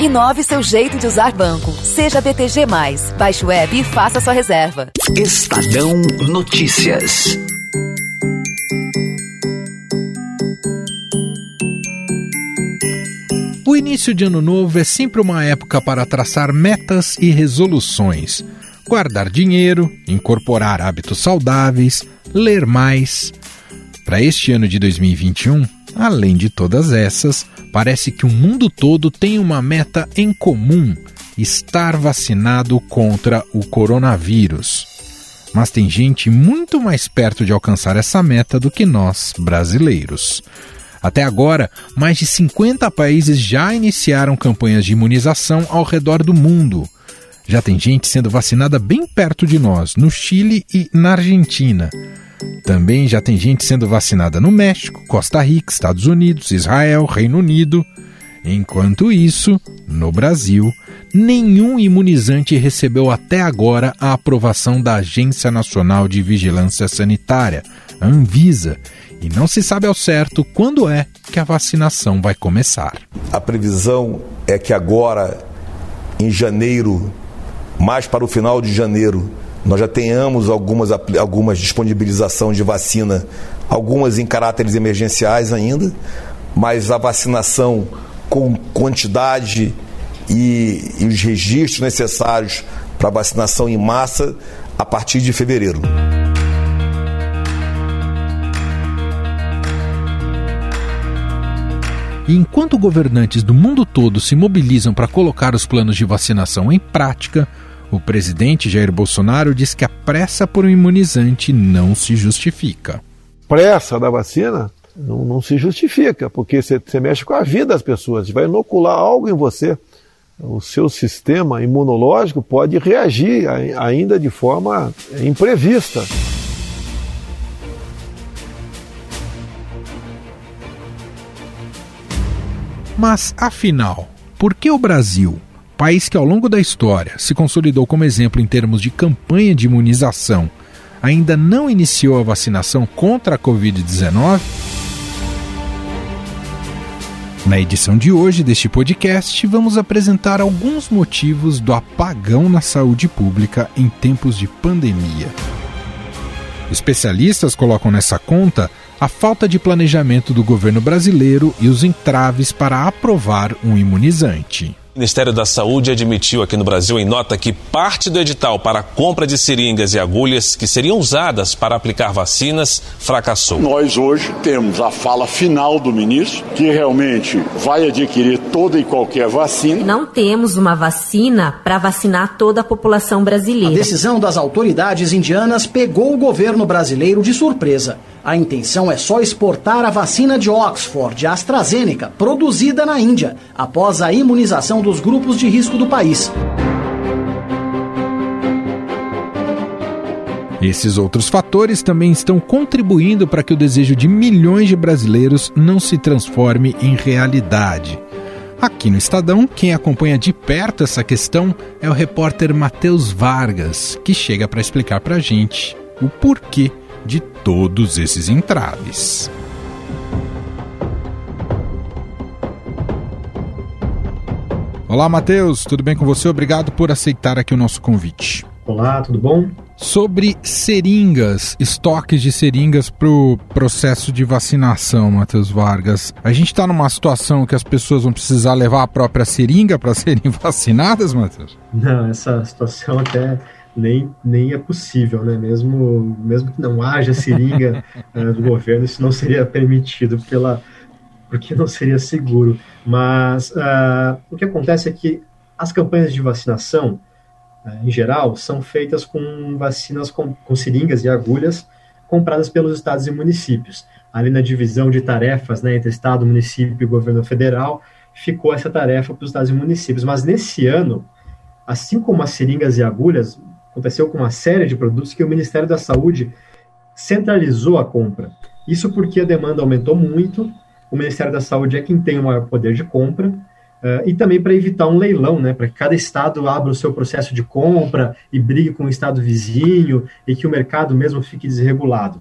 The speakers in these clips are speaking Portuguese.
Inove seu jeito de usar banco. Seja BTG. Baixe o web e faça sua reserva. Estadão Notícias. O início de ano novo é sempre uma época para traçar metas e resoluções. Guardar dinheiro, incorporar hábitos saudáveis, ler mais. Para este ano de 2021, além de todas essas, parece que o mundo todo tem uma meta em comum: estar vacinado contra o coronavírus. Mas tem gente muito mais perto de alcançar essa meta do que nós, brasileiros. Até agora, mais de 50 países já iniciaram campanhas de imunização ao redor do mundo. Já tem gente sendo vacinada bem perto de nós, no Chile e na Argentina. Também já tem gente sendo vacinada no México, Costa Rica, Estados Unidos, Israel, Reino Unido. Enquanto isso, no Brasil, nenhum imunizante recebeu até agora a aprovação da Agência Nacional de Vigilância Sanitária, Anvisa, e não se sabe ao certo quando é que a vacinação vai começar. A previsão é que agora, em janeiro, mais para o final de janeiro, nós já tenhamos algumas, algumas disponibilização de vacina, algumas em caráteres emergenciais ainda, mas a vacinação com quantidade e, e os registros necessários para vacinação em massa a partir de fevereiro. E enquanto governantes do mundo todo se mobilizam para colocar os planos de vacinação em prática, o presidente Jair Bolsonaro diz que a pressa por um imunizante não se justifica. Pressa da vacina não, não se justifica, porque você, você mexe com a vida das pessoas, vai inocular algo em você. O seu sistema imunológico pode reagir ainda de forma imprevista. Mas, afinal, por que o Brasil, país que ao longo da história se consolidou como exemplo em termos de campanha de imunização, ainda não iniciou a vacinação contra a Covid-19? Na edição de hoje deste podcast, vamos apresentar alguns motivos do apagão na saúde pública em tempos de pandemia. Especialistas colocam nessa conta a falta de planejamento do governo brasileiro e os entraves para aprovar um imunizante. O Ministério da Saúde admitiu aqui no Brasil em nota que parte do edital para a compra de seringas e agulhas que seriam usadas para aplicar vacinas fracassou. Nós hoje temos a fala final do ministro, que realmente vai adquirir toda e qualquer vacina. Não temos uma vacina para vacinar toda a população brasileira. A decisão das autoridades indianas pegou o governo brasileiro de surpresa. A intenção é só exportar a vacina de Oxford, AstraZeneca, produzida na Índia, após a imunização dos grupos de risco do país. Esses outros fatores também estão contribuindo para que o desejo de milhões de brasileiros não se transforme em realidade. Aqui no Estadão, quem acompanha de perto essa questão é o repórter Matheus Vargas, que chega para explicar para a gente o porquê de todos esses entraves. Olá, Matheus, tudo bem com você? Obrigado por aceitar aqui o nosso convite. Olá, tudo bom? Sobre seringas, estoques de seringas para o processo de vacinação, Matheus Vargas. A gente está numa situação que as pessoas vão precisar levar a própria seringa para serem vacinadas, Matheus? Não, essa situação até nem, nem é possível, né? Mesmo, mesmo que não haja seringa uh, do governo, isso não seria permitido pela, porque não seria seguro. Mas uh, o que acontece é que as campanhas de vacinação, em geral, são feitas com vacinas com, com seringas e agulhas compradas pelos estados e municípios. Ali na divisão de tarefas né, entre Estado, município e governo federal, ficou essa tarefa para os estados e municípios. Mas nesse ano, assim como as seringas e agulhas, aconteceu com uma série de produtos que o Ministério da Saúde centralizou a compra. Isso porque a demanda aumentou muito, o Ministério da Saúde é quem tem o maior poder de compra, uh, e também para evitar um leilão, né, para que cada estado abra o seu processo de compra e brigue com o estado vizinho e que o mercado mesmo fique desregulado.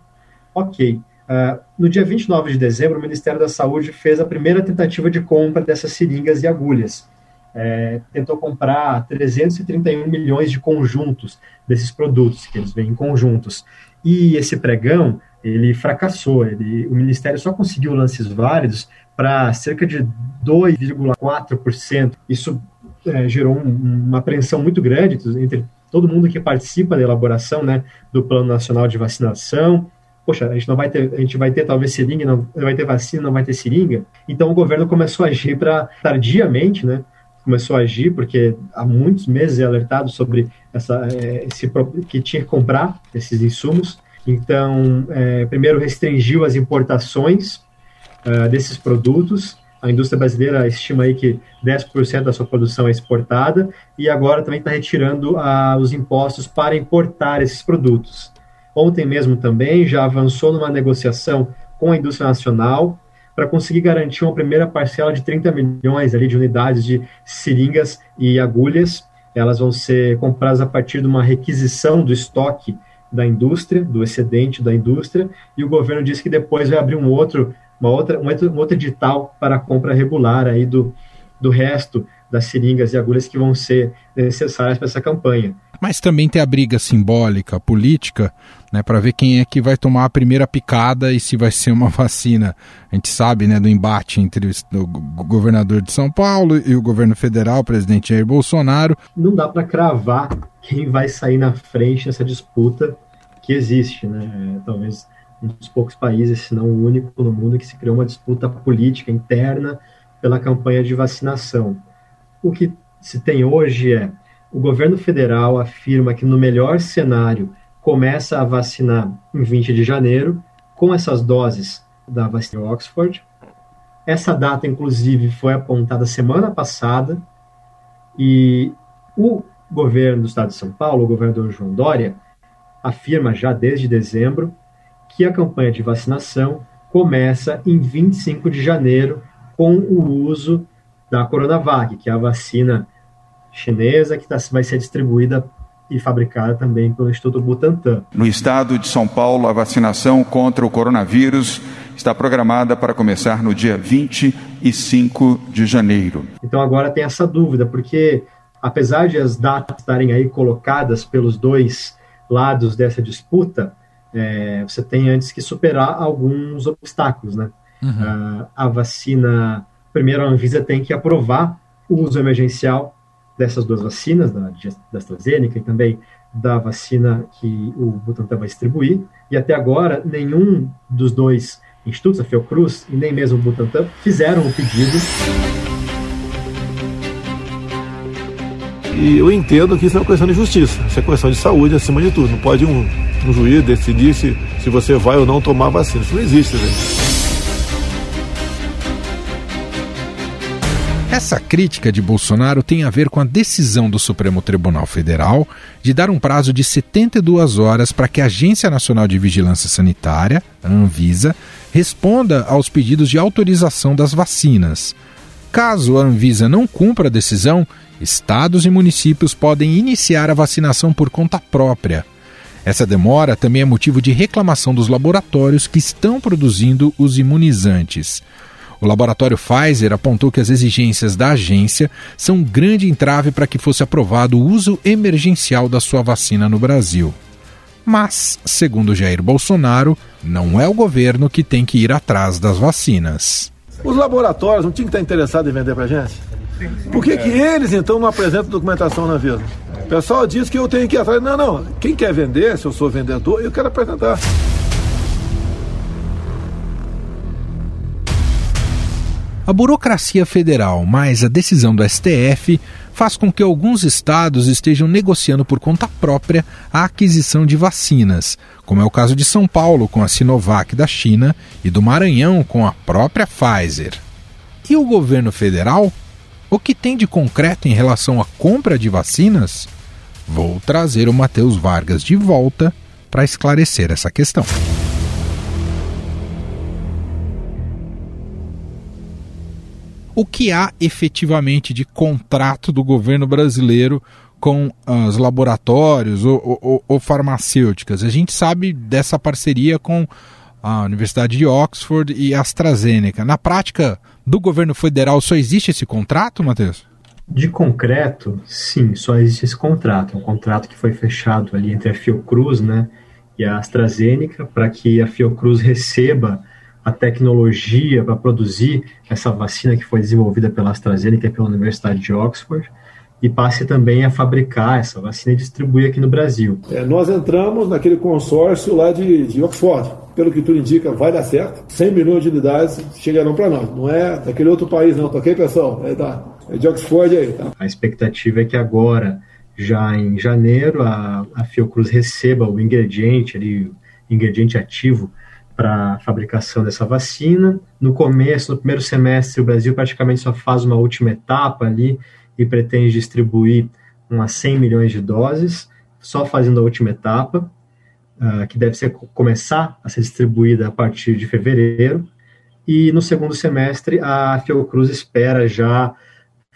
Ok. Uh, no dia 29 de dezembro, o Ministério da Saúde fez a primeira tentativa de compra dessas seringas e agulhas. é, tentou comprar 331 milhões de conjuntos desses produtos, que eles vêm em conjuntos. E esse pregão, ele fracassou, ele, o Ministério só conseguiu lances válidos para cerca de 2,4%. Isso é, gerou um, uma apreensão muito grande entre todo mundo que participa da elaboração né, do Plano Nacional de Vacinação. Poxa, a gente não vai ter, a gente vai ter talvez seringa, não vai ter vacina, não vai ter seringa. Então o governo começou a agir para tardiamente, né? Começou a agir porque há muitos meses é alertado sobre essa, é, esse que tinha que comprar esses insumos. Então, é, primeiro restringiu as importações uh, desses produtos a indústria brasileira estima aí que 10% da sua produção é exportada e agora também está retirando ah, os impostos para importar esses produtos. Ontem mesmo também já avançou numa negociação com a indústria nacional para conseguir garantir uma primeira parcela de 30 milhões ali de unidades de seringas e agulhas. Elas vão ser compradas a partir de uma requisição do estoque da indústria, do excedente da indústria, e o governo disse que depois vai abrir um outro uma outra, um outro, um outro edital para a compra regular aí do, do resto das seringas e agulhas que vão ser necessárias para essa campanha. Mas também tem a briga simbólica, política, né, para ver quem é que vai tomar a primeira picada e se vai ser uma vacina. A gente sabe né, do embate entre o governador de São Paulo e o governo federal, o presidente Jair Bolsonaro. Não dá para cravar quem vai sair na frente nessa disputa que existe. Né? Talvez um dos poucos países, se não o único no mundo, que se criou uma disputa política interna pela campanha de vacinação. O que se tem hoje é o governo federal afirma que no melhor cenário começa a vacinar em 20 de janeiro com essas doses da vacina Oxford. Essa data, inclusive, foi apontada semana passada e o governo do estado de São Paulo, o governador João Dória, afirma já desde dezembro que a campanha de vacinação começa em 25 de janeiro com o uso da Coronavac, que é a vacina chinesa que tá, vai ser distribuída e fabricada também pelo Instituto Butantan. No estado de São Paulo, a vacinação contra o coronavírus está programada para começar no dia 25 de janeiro. Então agora tem essa dúvida, porque apesar de as datas estarem aí colocadas pelos dois lados dessa disputa, é, você tem antes que superar alguns obstáculos, né? Uhum. Uh, a vacina, primeiro a Anvisa tem que aprovar o uso emergencial dessas duas vacinas, da, da AstraZeneca e também da vacina que o Butantan vai distribuir, e até agora nenhum dos dois institutos, a Fiocruz e nem mesmo o Butantan, fizeram o pedido. E eu entendo que isso é uma questão de justiça, isso é questão de saúde acima de tudo. Não pode um, um juiz decidir se, se você vai ou não tomar vacina. Isso não existe, né? Essa crítica de Bolsonaro tem a ver com a decisão do Supremo Tribunal Federal de dar um prazo de 72 horas para que a Agência Nacional de Vigilância Sanitária, a Anvisa, responda aos pedidos de autorização das vacinas. Caso a Anvisa não cumpra a decisão, estados e municípios podem iniciar a vacinação por conta própria. Essa demora também é motivo de reclamação dos laboratórios que estão produzindo os imunizantes. O laboratório Pfizer apontou que as exigências da agência são um grande entrave para que fosse aprovado o uso emergencial da sua vacina no Brasil. Mas, segundo Jair Bolsonaro, não é o governo que tem que ir atrás das vacinas. Os laboratórios não tinham que estar interessados em vender para a gente? Por que, que eles então não apresentam documentação na Visa? O pessoal diz que eu tenho que ir atrás. Não, não. Quem quer vender, se eu sou vendedor, eu quero apresentar. A burocracia federal mais a decisão do STF faz com que alguns estados estejam negociando por conta própria a aquisição de vacinas, como é o caso de São Paulo com a Sinovac da China e do Maranhão com a própria Pfizer. E o governo federal o que tem de concreto em relação à compra de vacinas? Vou trazer o Matheus Vargas de volta para esclarecer essa questão. O que há efetivamente de contrato do governo brasileiro com os laboratórios ou, ou, ou, farmacêuticas? A gente sabe dessa parceria com a Universidade de Oxford e AstraZeneca. Na prática, do governo federal só existe esse contrato, Matheus? De concreto, sim, só existe esse contrato. É um contrato que foi fechado ali entre a Fiocruz né, e a AstraZeneca para que a Fiocruz receba a tecnologia para produzir essa vacina que foi desenvolvida pela AstraZeneca e pela Universidade de Oxford e passe também a fabricar essa vacina e distribuir aqui no Brasil. É, nós entramos naquele consórcio lá de, de Oxford. Pelo que tudo indica, vai dar certo. 100 milhões de unidades chegarão para nós. Não é daquele outro país, não, tá ok, pessoal? É, da, é de Oxford aí, tá? A expectativa é que agora, já em janeiro, a, a Fiocruz receba o ingrediente, ali, o ingrediente ativo para a fabricação dessa vacina. No começo, no primeiro semestre, o Brasil praticamente só faz uma última etapa ali e pretende distribuir umas 100 milhões de doses, só fazendo a última etapa, uh, que deve ser, começar a ser distribuída a partir de fevereiro. E no segundo semestre, a Fiocruz espera já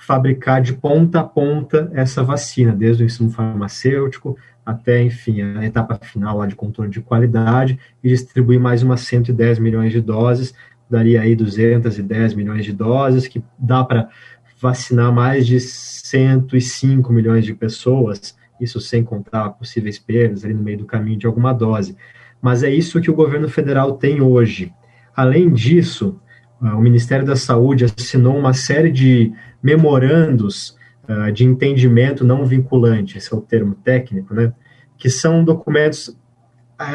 fabricar de ponta a ponta essa vacina, desde o insumo farmacêutico até, enfim, a etapa final lá de controle de qualidade e distribuir mais umas 110 milhões de doses, daria aí 210 milhões de doses, que dá para vacinar mais de 105 milhões de pessoas, isso sem contar possíveis perdas ali no meio do caminho de alguma dose. Mas é isso que o governo federal tem hoje. Além disso, ah, o Ministério da Saúde assinou uma série de memorandos uh, de entendimento não vinculante, esse é o termo técnico, né? Que são documentos uh,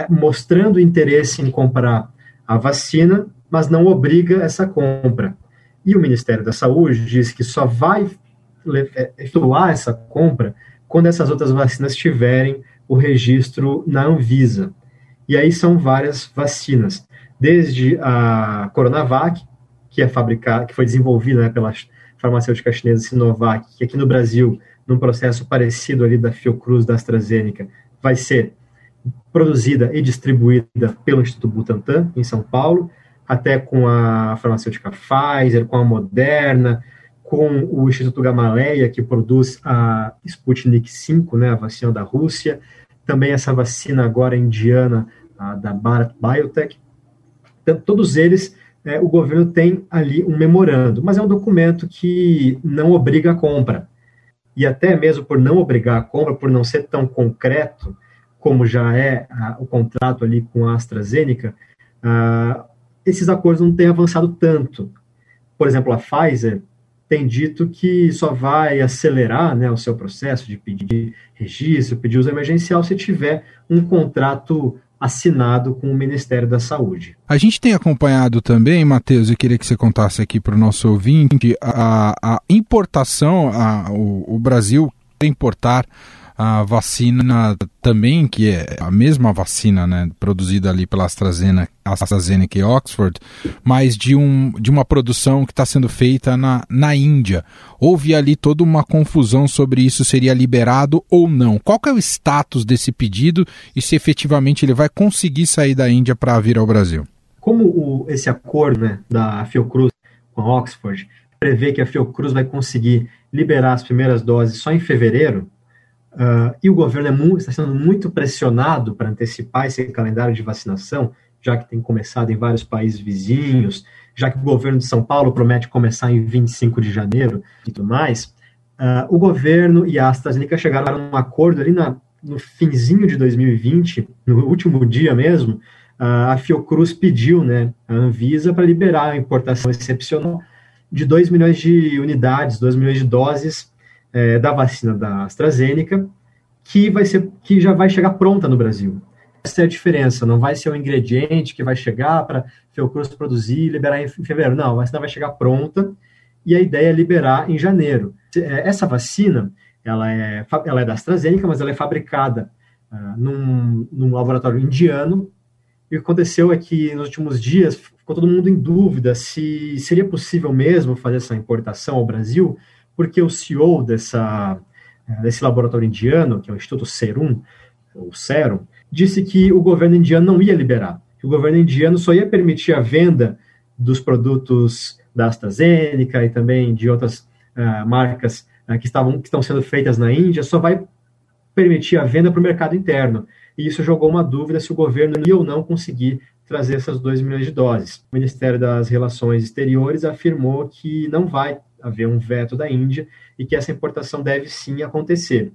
mostrando interesse em comprar a vacina, mas não obriga essa compra. E o Ministério da Saúde diz que só vai é, efetuar essa compra quando essas outras vacinas tiverem o registro na Anvisa. E aí são várias vacinas, desde a Coronavac, que é fabricada, que foi desenvolvida né, pela farmacêutica chinesa Sinovac, que aqui no Brasil, num processo parecido ali da Fiocruz, da AstraZeneca, vai ser produzida e distribuída pelo Instituto Butantan, em São Paulo, até com a farmacêutica Pfizer, com a Moderna, com o Instituto Gamaleya, que produz a Sputnik V, né, a vacina da Rússia, também essa vacina agora indiana, da Bharat Biotech. Então, todos eles, é, o governo tem ali um memorando, mas é um documento que não obriga a compra. E até mesmo por não obrigar a compra, por não ser tão concreto, como já é a, o contrato ali com a AstraZeneca, a, esses acordos não têm avançado tanto. Por exemplo, a Pfizer tem dito que só vai acelerar né, o seu processo de pedir registro, pedir uso emergencial, se tiver um contrato assinado com o Ministério da Saúde. A gente tem acompanhado também, Matheus, eu queria que você contasse aqui para o nosso ouvinte, a, a importação, a, o, o Brasil importar a vacina também, que é a mesma vacina, né, produzida ali pela AstraZeneca, AstraZeneca e Oxford, mas de, um, de uma produção que está sendo feita na, na Índia. Houve ali toda uma confusão sobre isso seria liberado ou não. Qual é o status desse pedido e se efetivamente ele vai conseguir sair da Índia para vir ao Brasil? Como o, esse acordo né, da Fiocruz com a Oxford prevê que a Fiocruz vai conseguir liberar as primeiras doses só em fevereiro, Uh, e o governo é está sendo muito pressionado para antecipar esse calendário de vacinação, já que tem começado em vários países vizinhos, já que o governo de São Paulo promete começar em 25 de janeiro e tudo mais. Uh, o governo e a AstraZeneca chegaram a um acordo ali na, no finzinho de 2020, no último dia mesmo, uh, a Fiocruz pediu né, a Anvisa para liberar a importação excepcional de 2 milhões de unidades, 2 milhões de doses é, da vacina da AstraZeneca, que, vai ser, que já vai chegar pronta no Brasil. Essa é a diferença, não vai ser o ingrediente que vai chegar para Fiocruz produzir e liberar em fevereiro. Não, a vacina vai chegar pronta e a ideia é liberar em janeiro. É, essa vacina, ela é, ela é da AstraZeneca, mas ela é fabricada uh, num, num laboratório indiano. E o que aconteceu é que nos últimos dias ficou todo mundo em dúvida se seria possível mesmo fazer essa importação ao Brasil, porque o CEO dessa, desse laboratório indiano, que é o Instituto Serum, Serum, disse que o governo indiano não ia liberar, que o governo indiano só ia permitir a venda dos produtos da AstraZeneca e também de outras uh, marcas uh, que, estavam, que estão sendo feitas na Índia, só vai permitir a venda para o mercado interno. E isso jogou uma dúvida se o governo ia ou não conseguir trazer essas 2 milhões de doses. O Ministério das Relações Exteriores afirmou que não vai haver um veto da Índia e que essa importação deve sim acontecer.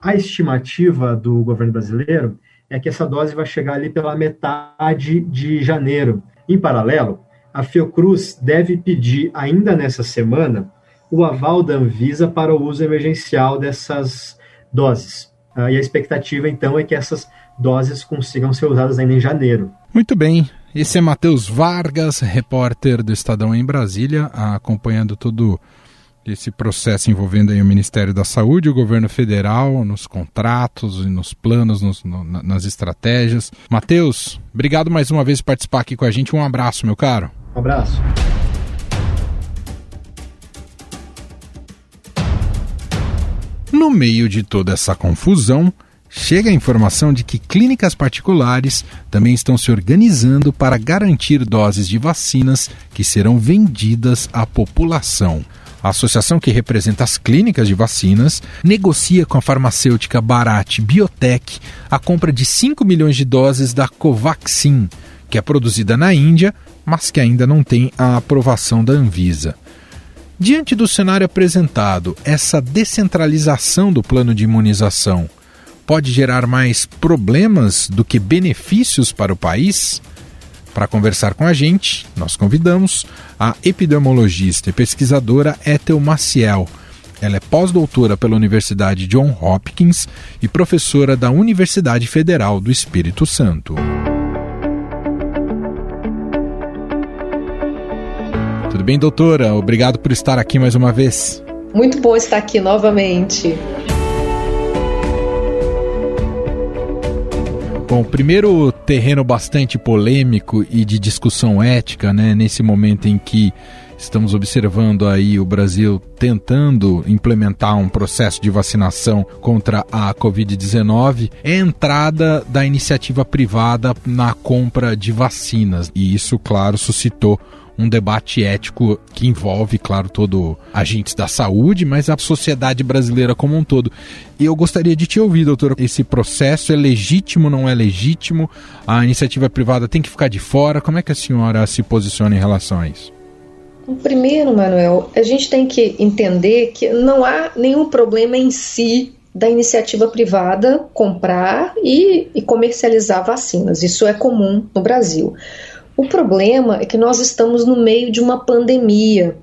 A estimativa do governo brasileiro é que essa dose vai chegar ali pela metade de janeiro. Em paralelo, a Fiocruz deve pedir ainda nessa semana o aval da Anvisa para o uso emergencial dessas doses. Ah, e a expectativa então é que essas doses consigam ser usadas ainda em janeiro. Muito bem. Esse é Matheus Vargas, repórter do Estadão em Brasília, acompanhando todo esse processo envolvendo o Ministério da Saúde, o governo federal, nos contratos e nos planos, nos, no, nas estratégias. Matheus, obrigado mais uma vez por participar aqui com a gente. Um abraço, meu caro. Um abraço. No meio de toda essa confusão, chega a informação de que clínicas particulares também estão se organizando para garantir doses de vacinas que serão vendidas à população. A associação que representa as clínicas de vacinas negocia com a farmacêutica Bharat Biotech a compra de 5 milhões de doses da Covaxin, que é produzida na Índia, mas que ainda não tem a aprovação da Anvisa. Diante do cenário apresentado, essa descentralização do plano de imunização pode gerar mais problemas do que benefícios para o país? Para conversar com a gente, nós convidamos a epidemiologista e pesquisadora Ethel Maciel. Ela é pós-doutora pela Universidade John Hopkins e professora da Universidade Federal do Espírito Santo. Tudo bem, doutora? Obrigado por estar aqui mais uma vez. Muito bom estar aqui novamente. Bom, primeiro terreno bastante polêmico e de discussão ética, né, nesse momento em que estamos observando aí o Brasil tentando implementar um processo de vacinação contra a Covid-19, é a entrada da iniciativa privada na compra de vacinas. E isso, claro, suscitou um debate ético que envolve, claro, todo agentes da saúde, mas a sociedade brasileira como um todo. E eu gostaria de te ouvir, doutor. Esse processo é legítimo, não é legítimo? A iniciativa privada tem que ficar de fora? Como é que a senhora se posiciona em relação a isso? Primeiro, Manuel, a gente tem que entender que não há nenhum problema em si da iniciativa privada comprar e, e, comercializar vacinas. Isso é comum no Brasil. O problema é que nós estamos no meio de uma pandemia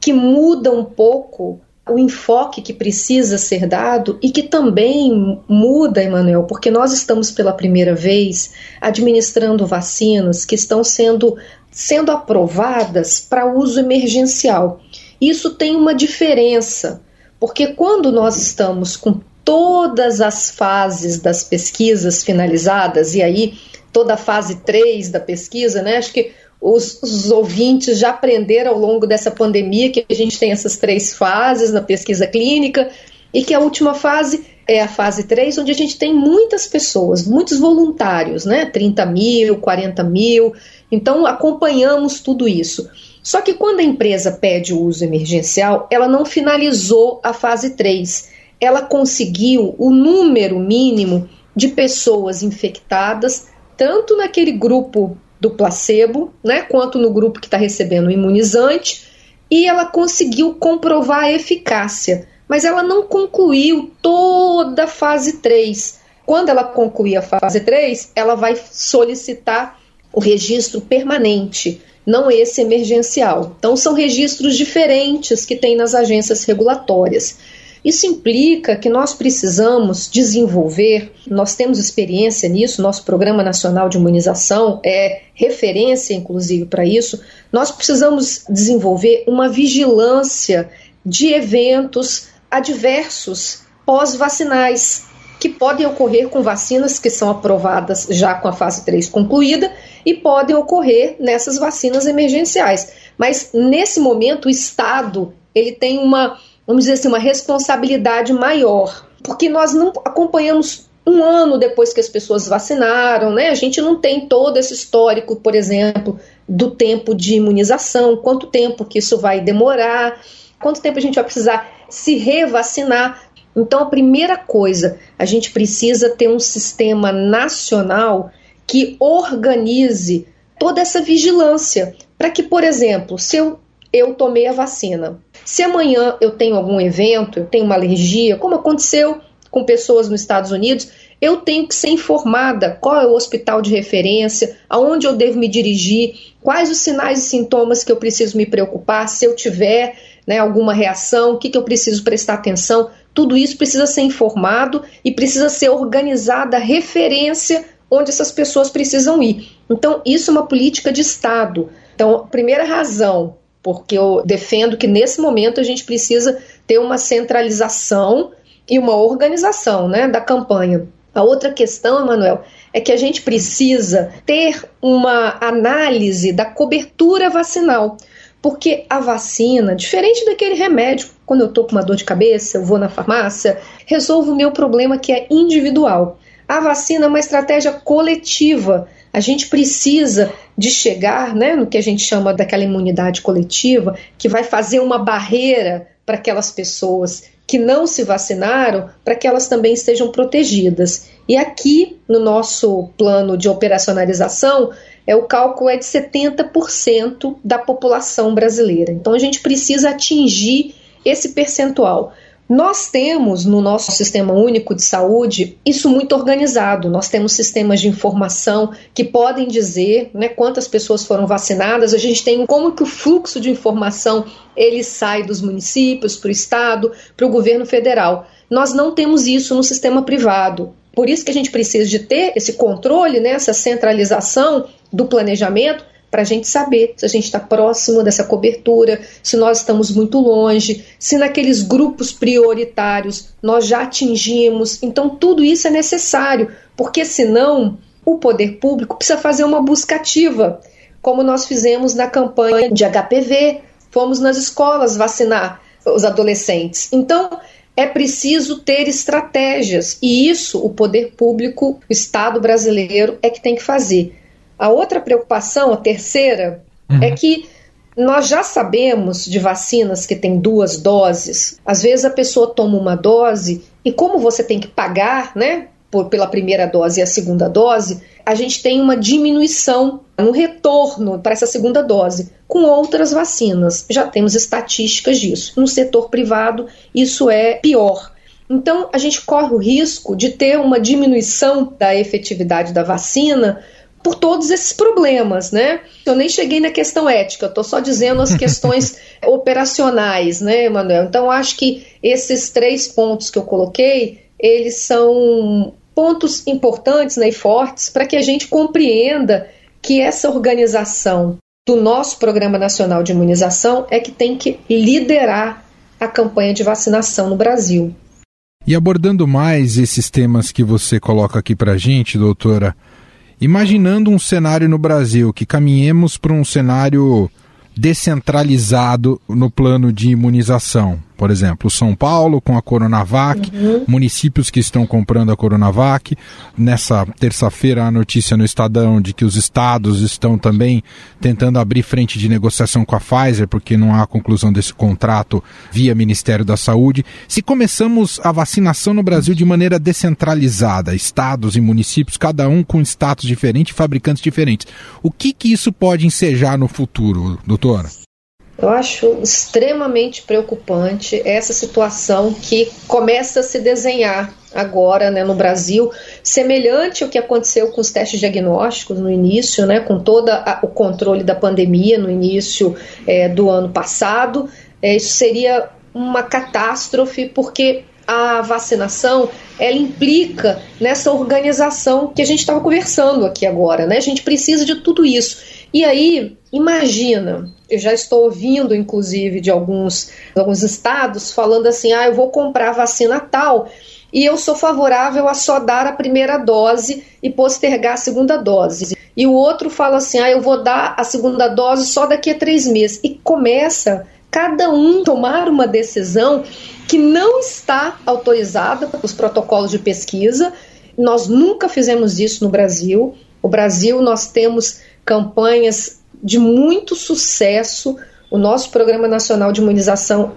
que muda um pouco o enfoque que precisa ser dado e que também muda, Emanuel, porque nós estamos pela primeira vez administrando vacinas que estão sendo, sendo aprovadas para uso emergencial. Isso tem uma diferença, porque quando nós estamos com todas as fases das pesquisas finalizadas, e aí toda a fase 3 da pesquisa, né? Acho que os, os, ouvintes já aprenderam ao longo dessa pandemia que a gente tem essas três fases na pesquisa clínica e que a última fase é a fase 3, onde a gente tem muitas pessoas, muitos voluntários, né? 30 mil, 40 mil. Então acompanhamos tudo isso. Só que quando a empresa pede o uso emergencial, ela não finalizou a fase 3. Ela conseguiu o número mínimo de pessoas infectadas tanto naquele grupo do placebo, né, quanto no grupo que está recebendo o imunizante, e ela conseguiu comprovar a eficácia, mas ela não concluiu toda a fase 3. Quando ela concluir a fase 3, ela vai solicitar o registro permanente, não esse emergencial. Então, são registros diferentes que tem nas agências regulatórias. Isso implica que nós precisamos desenvolver, nós temos experiência nisso, nosso Programa Nacional de Imunização é referência, inclusive, para isso. Nós precisamos desenvolver uma vigilância de eventos adversos pós-vacinais, que podem ocorrer com vacinas que são aprovadas já com a fase 3 concluída e podem ocorrer nessas vacinas emergenciais. Mas nesse momento o Estado ele tem uma vamos dizer assim, uma responsabilidade maior, porque nós não acompanhamos um ano depois que as pessoas vacinaram, né? A gente não tem todo esse histórico, por exemplo, do tempo de imunização, quanto tempo que isso vai demorar, quanto tempo a gente vai precisar se revacinar. Então, a primeira coisa, a gente precisa ter um sistema nacional que organize toda essa vigilância, para que, por exemplo, se eu eu tomei a vacina. Se amanhã eu tenho algum evento, eu tenho uma alergia, como aconteceu com pessoas nos Estados Unidos, eu tenho que ser informada qual é o hospital de referência, aonde eu devo me dirigir, quais os sinais e sintomas que eu preciso me preocupar, se eu tiver né, alguma reação, o que, que eu preciso prestar atenção. Tudo isso precisa ser informado e precisa ser organizada a referência onde essas pessoas precisam ir. Então, isso é uma política de Estado. Então, primeira razão, porque eu defendo que nesse momento a gente precisa ter uma centralização e uma organização né, da campanha. A outra questão, Emanuel, é que a gente precisa ter uma análise da cobertura vacinal. Porque a vacina, diferente daquele remédio, quando eu estou com uma dor de cabeça, eu vou na farmácia, resolvo o meu problema que é individual. A vacina é uma estratégia coletiva. A gente precisa de chegar né, no que a gente chama daquela imunidade coletiva, que vai fazer uma barreira para aquelas pessoas que não se vacinaram para que elas também estejam protegidas. E aqui, no nosso plano de operacionalização, é o cálculo é de 70% da população brasileira. Então a gente precisa atingir esse percentual. Nós temos no nosso sistema único de saúde isso muito organizado. Nós temos sistemas de informação que podem dizer né, quantas pessoas foram vacinadas. A gente tem como que o fluxo de informação ele sai dos municípios para o estado, para o governo federal. Nós não temos isso no sistema privado. Por isso que a gente precisa de ter esse controle, né, essa centralização do planejamento para a gente saber se a gente está próximo dessa cobertura, se nós estamos muito longe, se naqueles grupos prioritários nós já atingimos. Então, tudo isso é necessário, porque senão o poder público precisa fazer uma busca ativa, como nós fizemos na campanha de HPV, fomos nas escolas vacinar os adolescentes. Então, é preciso ter estratégias, e isso o poder público, o Estado brasileiro, é que tem que fazer. A outra preocupação, a terceira, uhum. é que nós já sabemos de vacinas que têm duas doses. Às vezes a pessoa toma uma dose e como você tem que pagar, né, por, pela primeira dose e a segunda dose, a gente tem uma diminuição no retorno para essa segunda dose. Com outras vacinas, já temos estatísticas disso. No setor privado, isso é pior. Então, a gente corre o risco de ter uma diminuição da efetividade da vacina por todos esses problemas, né? Eu nem cheguei na questão ética, eu estou só dizendo as questões operacionais, né, Emanuel? Então, acho que esses três pontos que eu coloquei, eles são pontos importantes né, e fortes para que a gente compreenda que essa organização do nosso Programa Nacional de Imunização é que tem que liderar a campanha de vacinação no Brasil. E abordando mais esses temas que você coloca aqui para a gente, doutora, Imaginando um cenário no Brasil, que caminhemos para um cenário descentralizado no plano de imunização. Por exemplo, São Paulo com a Coronavac, uhum. municípios que estão comprando a Coronavac. Nessa terça-feira, a notícia no Estadão de que os estados estão também tentando abrir frente de negociação com a Pfizer, porque não há conclusão desse contrato via Ministério da Saúde. Se começamos a vacinação no Brasil de maneira descentralizada, estados e municípios, cada um com status diferente, fabricantes diferentes, o que, que isso pode ensejar no futuro, doutora? Eu acho extremamente preocupante essa situação que começa a se desenhar agora né, no Brasil, semelhante ao que aconteceu com os testes diagnósticos no início, né, com todo o controle da pandemia no início é, do ano passado. É, isso seria uma catástrofe, porque a vacinação ela implica nessa organização que a gente estava conversando aqui agora. Né? A gente precisa de tudo isso. E aí, imagina, eu já estou ouvindo, inclusive, de alguns, alguns estados falando assim: ah, eu vou comprar vacina tal e eu sou favorável a só dar a primeira dose e postergar a segunda dose. E o outro fala assim: ah, eu vou dar a segunda dose só daqui a três meses. E começa cada um tomar uma decisão que não está autorizada pelos protocolos de pesquisa. Nós nunca fizemos isso no Brasil. O Brasil, nós temos campanhas de muito sucesso. O nosso Programa Nacional de Imunização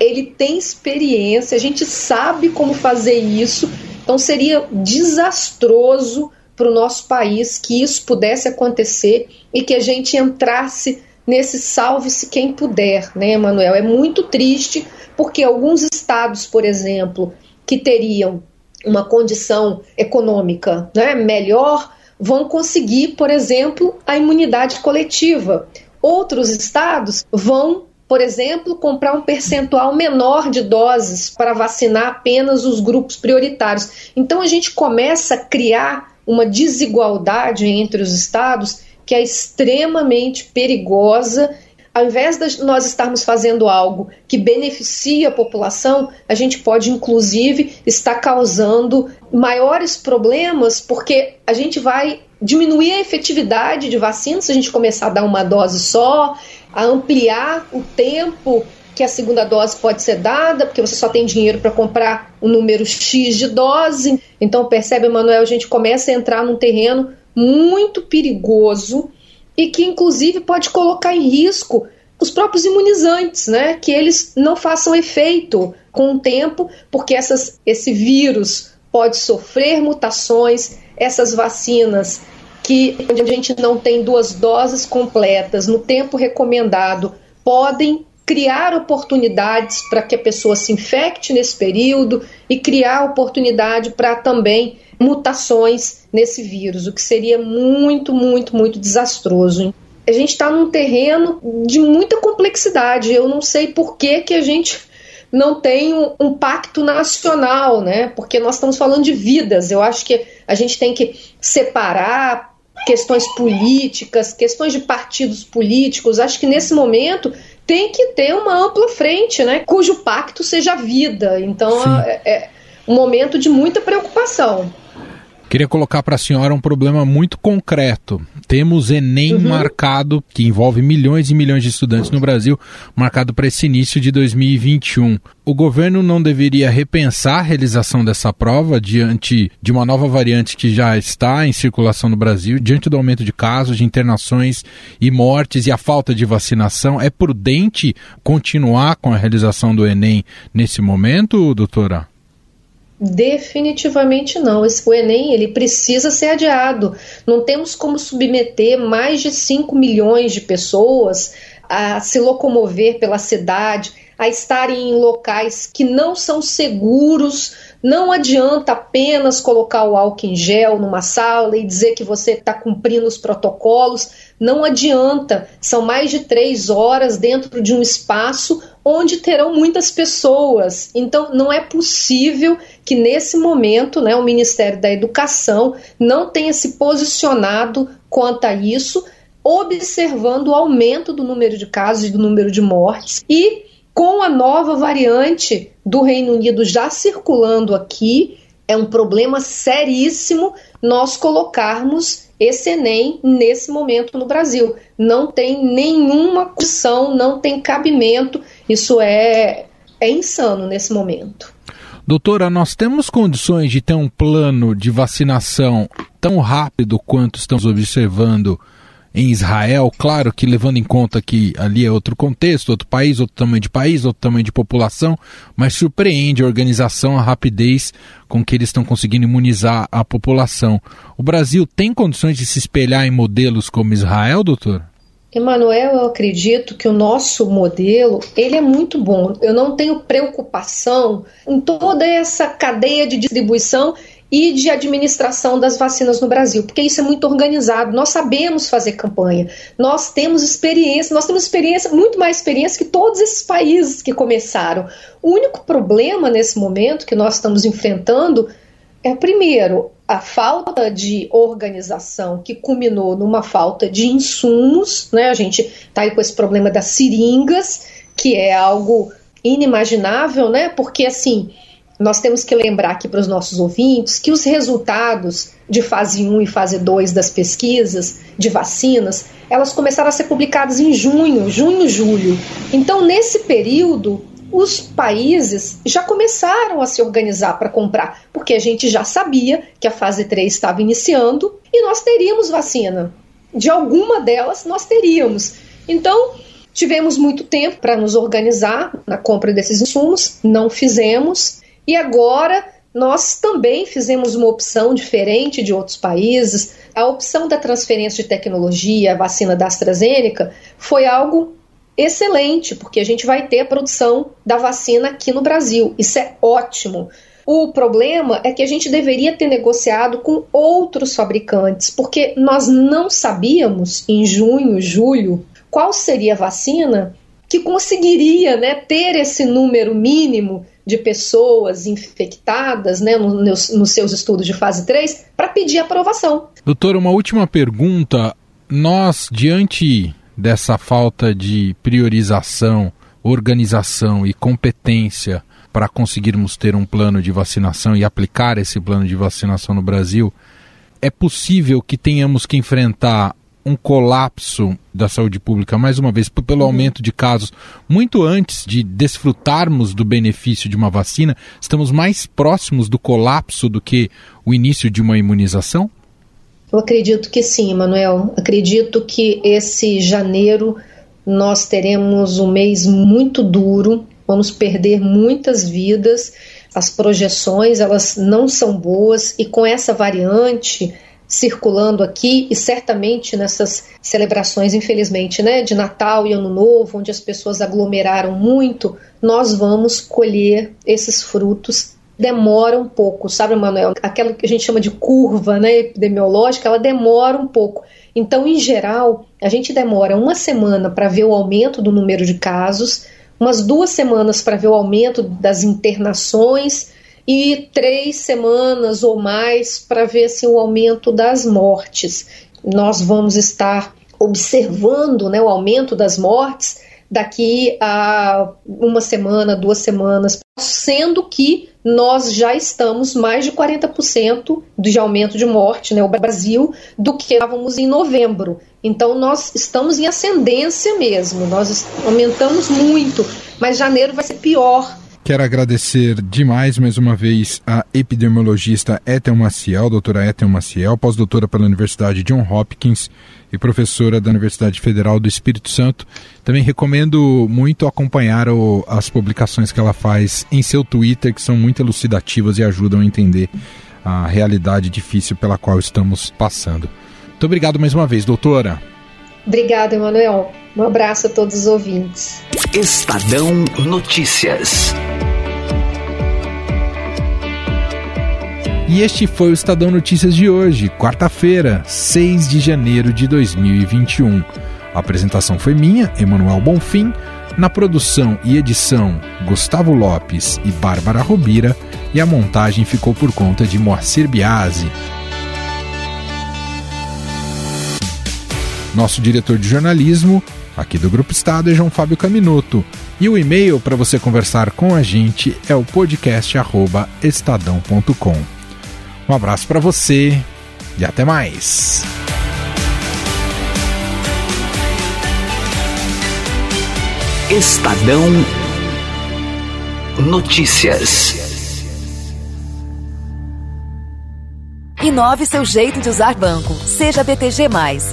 ele tem experiência, a gente sabe como fazer isso, então seria desastroso para o nosso país que isso pudesse acontecer e que a gente entrasse nesse salve-se quem puder, né, Manuel? É muito triste porque alguns estados, por exemplo, que teriam uma condição econômica né, melhor, vão conseguir, por exemplo, a imunidade coletiva. Outros estados vão, por exemplo, comprar um percentual menor de doses para vacinar apenas os grupos prioritários. Então a gente começa a criar uma desigualdade entre os estados que é extremamente perigosa ao invés de nós estarmos fazendo algo que beneficia a população, a gente pode inclusive estar causando maiores problemas, porque a gente vai diminuir a efetividade de vacina se a gente começar a dar uma dose só, a ampliar o tempo que a segunda dose pode ser dada, porque você só tem dinheiro para comprar um número X de dose. Então, percebe, Manuel, a gente começa a entrar num terreno muito perigoso e que inclusive pode colocar em risco os próprios imunizantes, né? Que eles não façam efeito com o tempo, porque essas, esse vírus pode sofrer mutações, essas vacinas que a gente não tem duas doses completas no tempo recomendado podem criar oportunidades para que a pessoa se infecte nesse período e criar oportunidade para também mutações nesse vírus, o que seria muito, muito, muito desastroso. A gente está num terreno de muita complexidade. Eu não sei por que, que a gente não tem um, um, pacto nacional, né? Porque nós estamos falando de vidas. Eu acho que a gente tem que separar questões políticas, questões de partidos políticos. Acho que nesse momento tem que ter uma ampla frente, né? Cujo pacto seja a vida. Então é, é um momento de muita preocupação. Queria colocar para a senhora um problema muito concreto. Temos Enem uhum. marcado, que envolve milhões e milhões de estudantes no Brasil, marcado para esse início de 2021. O governo não deveria repensar a realização dessa prova diante de uma nova variante que já está em circulação no Brasil, diante do aumento de casos, de internações e mortes e a falta de vacinação? É prudente continuar com a realização do Enem nesse momento, doutora? Definitivamente não. O Enem ele precisa ser adiado. Não temos como submeter mais de 5 milhões de pessoas a se locomover pela cidade, a estarem em locais que não são seguros. Não adianta apenas colocar o álcool em gel numa sala e dizer que você está cumprindo os protocolos. Não adianta. São mais de três horas dentro de um espaço onde terão muitas pessoas. Então, não é possível que nesse momento né, o Ministério da Educação não tenha se posicionado quanto a isso, observando o aumento do número de casos e do número de mortes. E com a nova variante do Reino Unido já circulando aqui, é um problema seríssimo nós colocarmos esse Enem nesse momento no Brasil. Não tem nenhuma condição, não tem cabimento. Isso é, é insano nesse momento. Doutora, nós temos condições de ter um plano de vacinação tão rápido quanto estamos observando em Israel, claro que levando em conta que ali é outro contexto, outro país, outro tamanho de país, outro tamanho de população, mas surpreende a organização, a rapidez com que eles estão conseguindo imunizar a população. O Brasil tem condições de se espelhar em modelos como Israel, doutor? Emanuel, eu acredito que o nosso modelo ele é muito bom. Eu não tenho preocupação em toda essa cadeia de distribuição e de administração das vacinas no Brasil, porque isso é muito organizado. Nós sabemos fazer campanha, nós temos experiência, nós temos experiência, muito mais experiência que todos esses países que começaram. O único problema nesse momento que nós estamos enfrentando é, primeiro, a falta de organização que culminou numa falta de insumos, né? A gente está aí com esse problema das seringas, que é algo inimaginável, né? Porque assim, nós temos que lembrar aqui para os nossos ouvintes que os resultados de fase 1 e fase 2 das pesquisas de vacinas, elas começaram a ser publicadas em junho, junho, julho. Então, nesse período, os países já começaram a se organizar para comprar, porque a gente já sabia que a fase 3 estava iniciando e nós teríamos vacina. De alguma delas nós teríamos. Então, tivemos muito tempo para nos organizar na compra desses insumos, não fizemos, e agora nós também fizemos uma opção diferente de outros países. A opção da transferência de tecnologia, a vacina da AstraZeneca, foi algo excelente, porque a gente vai ter a produção da vacina aqui no Brasil. Isso é ótimo. O problema é que a gente deveria ter negociado com outros fabricantes, porque nós não sabíamos em junho, julho, qual seria a vacina que conseguiria né, ter esse número mínimo de pessoas infectadas né, nos, nos seus estudos de fase 3 para pedir aprovação. Doutor, uma última pergunta. Nós, diante dessa falta de priorização, organização e competência para conseguirmos ter um plano de vacinação e aplicar esse plano de vacinação no Brasil, é possível que tenhamos que enfrentar um colapso da saúde pública, mais uma vez, pelo uhum. aumento de casos, muito antes de desfrutarmos do benefício de uma vacina, estamos mais próximos do colapso do que o início de uma imunização? Eu acredito que sim, Manuel. Acredito que esse janeiro nós teremos um mês muito duro, vamos perder muitas vidas. As projeções, elas não são boas e com essa variante circulando aqui e certamente nessas celebrações, infelizmente, né, de Natal e Ano Novo, onde as pessoas aglomeraram muito, nós vamos colher esses frutos. Demora um pouco, sabe, Manuel? Aquela que a gente chama de curva né, epidemiológica, ela demora um pouco. Então, em geral, a gente demora uma semana para ver o aumento do número de casos, umas duas semanas para ver o aumento das internações e três semanas ou mais para ver assim, o aumento das mortes. Nós vamos estar observando né, o aumento das mortes daqui a uma semana, duas semanas, sendo que nós já estamos mais de 40% de aumento de morte, né, o Brasil, do que estávamos em novembro. Então nós estamos em ascendência mesmo, nós aumentamos muito, mas janeiro vai ser pior Quero agradecer demais mais uma vez a epidemiologista Ethel Maciel, doutora Ethel Maciel, pós-doutora pela Universidade John Hopkins e professora da Universidade Federal do Espírito Santo. Também recomendo muito acompanhar o, as publicações que ela faz em seu Twitter, que são muito elucidativas e ajudam a entender a realidade difícil pela qual estamos passando. Muito obrigado mais uma vez, doutora. Obrigada, Emanuel. Um abraço a todos os ouvintes. Estadão Notícias. E este foi o Estadão Notícias de hoje, quarta-feira, 6 de janeiro de 2021. A apresentação foi minha, Emanuel Bonfim. Na produção e edição, Gustavo Lopes e Bárbara Robira. E a montagem ficou por conta de Moacir Biasi. Nosso diretor de jornalismo, aqui do Grupo Estado, é João Fábio Caminuto. E o e-mail para você conversar com a gente é o podcast@estadão.com. Um abraço para você e até mais. Estadão Notícias. Inove seu jeito de usar banco. Seja BTG.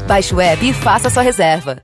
Baixe o app e faça sua reserva.